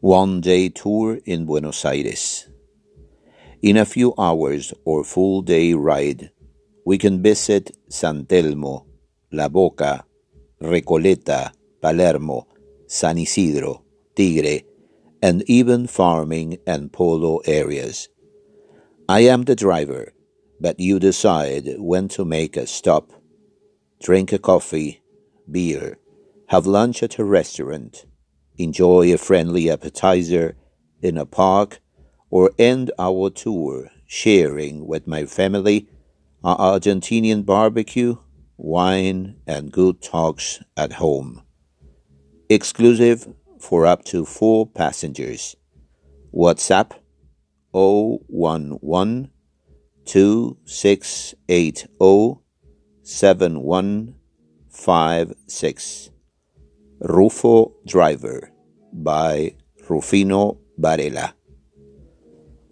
One day tour in Buenos Aires. In a few hours or full day ride, we can visit San Telmo, La Boca, Recoleta, Palermo, San Isidro, Tigre, and even farming and polo areas. I am the driver, but you decide when to make a stop, drink a coffee, beer, have lunch at a restaurant, enjoy a friendly appetizer in a park, or end our tour sharing with my family our Argentinian barbecue, wine, and good talks at home. Exclusive for up to four passengers. WhatsApp 011 2680 7156. Rufo Driver by Rufino Varela.